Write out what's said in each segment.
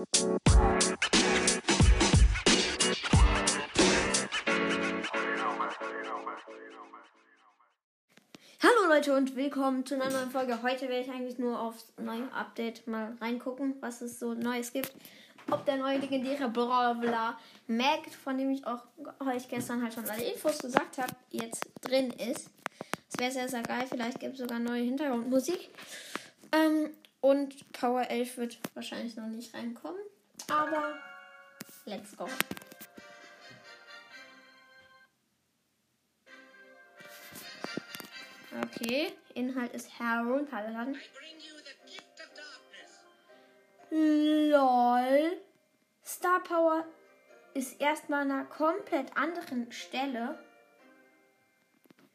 Hallo Leute und willkommen zu einer neuen Folge. Heute werde ich eigentlich nur aufs neue Update mal reingucken, was es so Neues gibt. Ob der neue legendäre Brawler Mag, von dem ich auch euch gestern halt schon alle Infos gesagt habe, jetzt drin ist. Das wäre sehr, sehr geil. Vielleicht gibt es sogar neue Hintergrundmusik. Ähm, und Power 11 wird wahrscheinlich noch nicht reinkommen. Aber let's go. Okay, Inhalt ist herunterladen. LOL. Star Power ist erstmal an einer komplett anderen Stelle.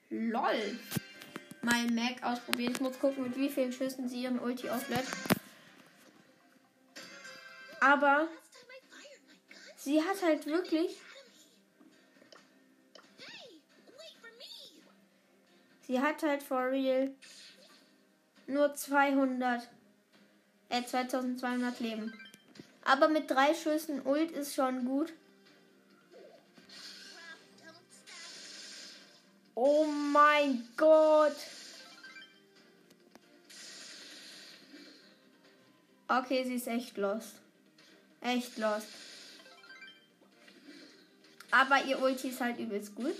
LOL. Mal Mac ausprobieren. Ich muss gucken, mit wie vielen Schüssen sie ihren Ulti auflädt. Aber sie hat halt wirklich Sie hat halt for real nur 200, äh, 2200 Leben. Aber mit drei Schüssen Ult ist schon gut. Oh mein Gott. Okay, sie ist echt lost. Echt lost. Aber ihr Ulti ist halt übelst gut.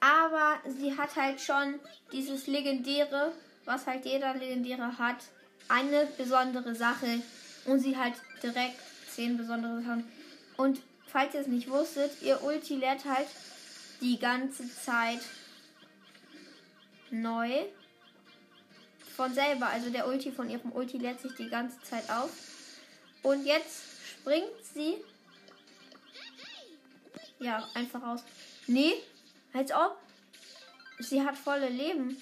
Aber sie hat halt schon dieses legendäre, was halt jeder legendäre hat, eine besondere Sache und sie hat direkt zehn besondere Sachen. Und falls ihr es nicht wusstet, ihr Ulti lädt halt die ganze Zeit neu von selber. Also der Ulti von ihrem Ulti lädt sich die ganze Zeit auf. Und jetzt springt sie. Ja, einfach raus. Nee, als ob. Sie hat volle Leben.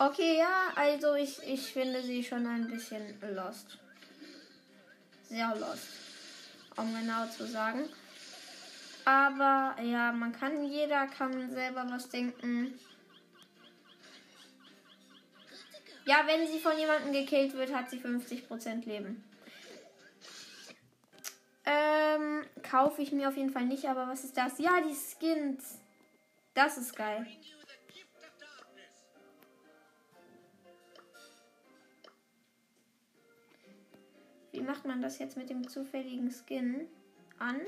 Okay, ja, also ich, ich finde sie schon ein bisschen lost. Sehr lost. Um genau zu sagen. Aber ja, man kann, jeder kann selber was denken. Ja, wenn sie von jemandem gekillt wird, hat sie 50% Leben. Ähm, kaufe ich mir auf jeden Fall nicht, aber was ist das? Ja, die Skins. Das ist geil. Wie macht man das jetzt mit dem zufälligen Skin an?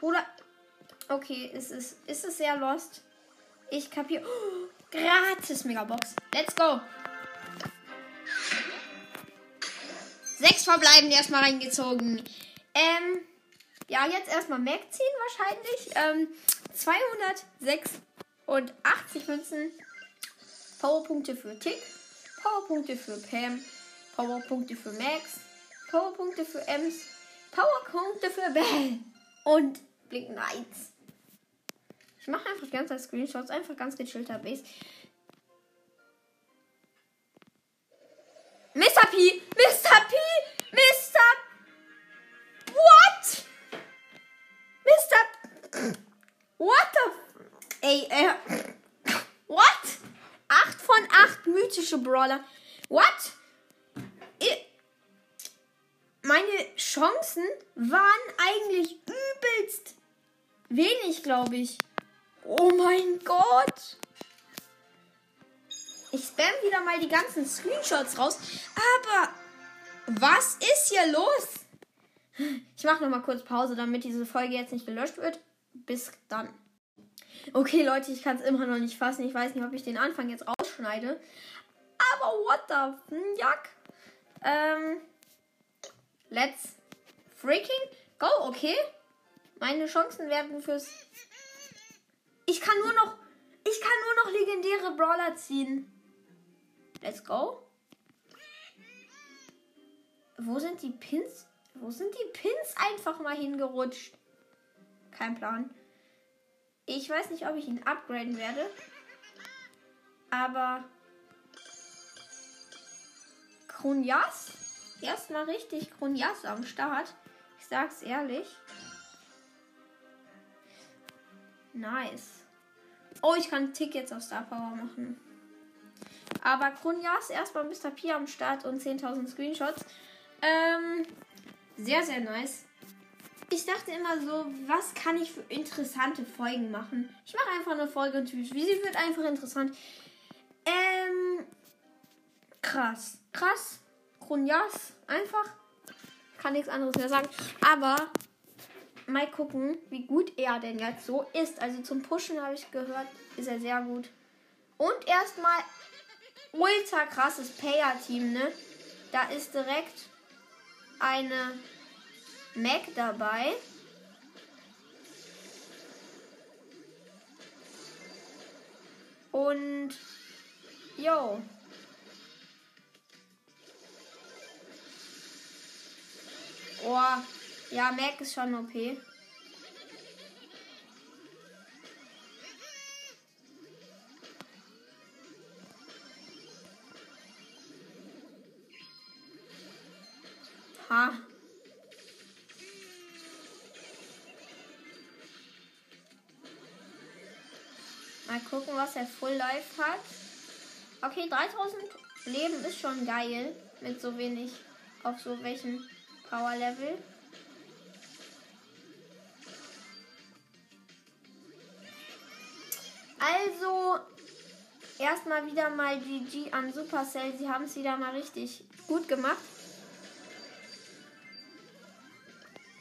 Bruder. Okay, ist es, ist es sehr lost. Ich kapiere. Oh, gratis Megabox. Let's go. Sechs verbleibende erstmal reingezogen. Ähm, ja, jetzt erstmal Mac ziehen wahrscheinlich. Ähm, 286 Münzen. Powerpunkte für Tick. Powerpunkte für Pam. Powerpunkte für Max. Powerpunkte für Ems. Powerpunkte für Bell. Und blinkende Eins. Ich mache einfach ganze Zeit Screenshots, einfach ganz gechillter Base. Mr. P! Ey, äh. What? 8 von 8 mythische Brawler. What? Meine Chancen waren eigentlich übelst wenig, glaube ich. Oh mein Gott. Ich spam wieder mal die ganzen Screenshots raus. Aber was ist hier los? Ich mache noch mal kurz Pause, damit diese Folge jetzt nicht gelöscht wird. Bis dann. Okay, Leute, ich kann es immer noch nicht fassen. Ich weiß nicht, ob ich den Anfang jetzt rausschneide. Aber what the fuck? Ähm, let's freaking go, okay? Meine Chancen werden fürs. Ich kann nur noch. Ich kann nur noch legendäre Brawler ziehen. Let's go. Wo sind die Pins? Wo sind die Pins einfach mal hingerutscht? Kein Plan. Ich weiß nicht, ob ich ihn upgraden werde. Aber Kronjas? Erstmal richtig Kronjas am Start. Ich sag's ehrlich. Nice. Oh, ich kann Tickets auf Star Power machen. Aber Kronjas erstmal Mr. P am Start und 10.000 Screenshots. Ähm, sehr, sehr nice. Ich dachte immer so, was kann ich für interessante Folgen machen? Ich mache einfach eine Folge und wie sie wird einfach interessant. Ähm, krass. Krass. Kronjas. Einfach. Kann nichts anderes mehr sagen. Aber mal gucken, wie gut er denn jetzt so ist. Also zum Pushen habe ich gehört, ist er sehr gut. Und erstmal ultra krasses Payer-Team, ne? Da ist direkt eine Mac dabei. Und yo. Oh, ja, Mac ist schon OP. Ha. Mal gucken, was er Full Life hat. Okay, 3000 Leben ist schon geil. Mit so wenig auf so welchen Power Level. Also, erstmal wieder mal GG an Supercell. Sie haben es wieder mal richtig gut gemacht.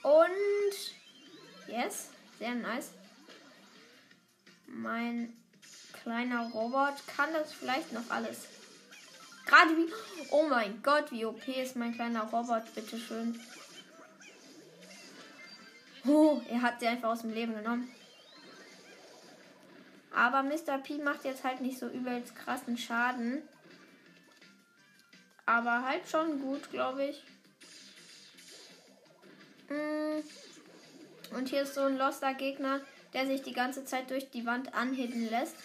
Und yes, sehr nice. Mein kleiner Robot kann das vielleicht noch alles. Gerade wie. Oh mein Gott, wie OP ist mein kleiner Robot, bitteschön. Oh, er hat sie einfach aus dem Leben genommen. Aber Mr. P macht jetzt halt nicht so übelst krassen Schaden. Aber halt schon gut, glaube ich. Mm. Und hier ist so ein loster Gegner, der sich die ganze Zeit durch die Wand anhitten lässt.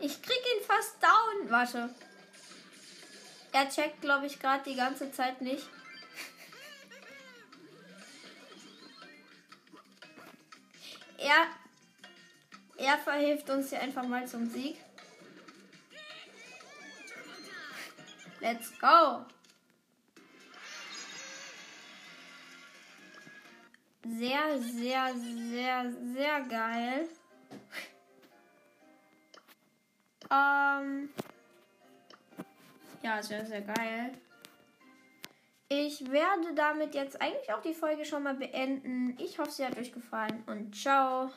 Ich krieg ihn fast down. Warte. Er checkt, glaube ich, gerade die ganze Zeit nicht. Er, er verhilft uns hier einfach mal zum Sieg. Let's go. Sehr, sehr, sehr, sehr geil. ähm. Ja, sehr, sehr geil. Ich werde damit jetzt eigentlich auch die Folge schon mal beenden. Ich hoffe, sie hat euch gefallen und ciao.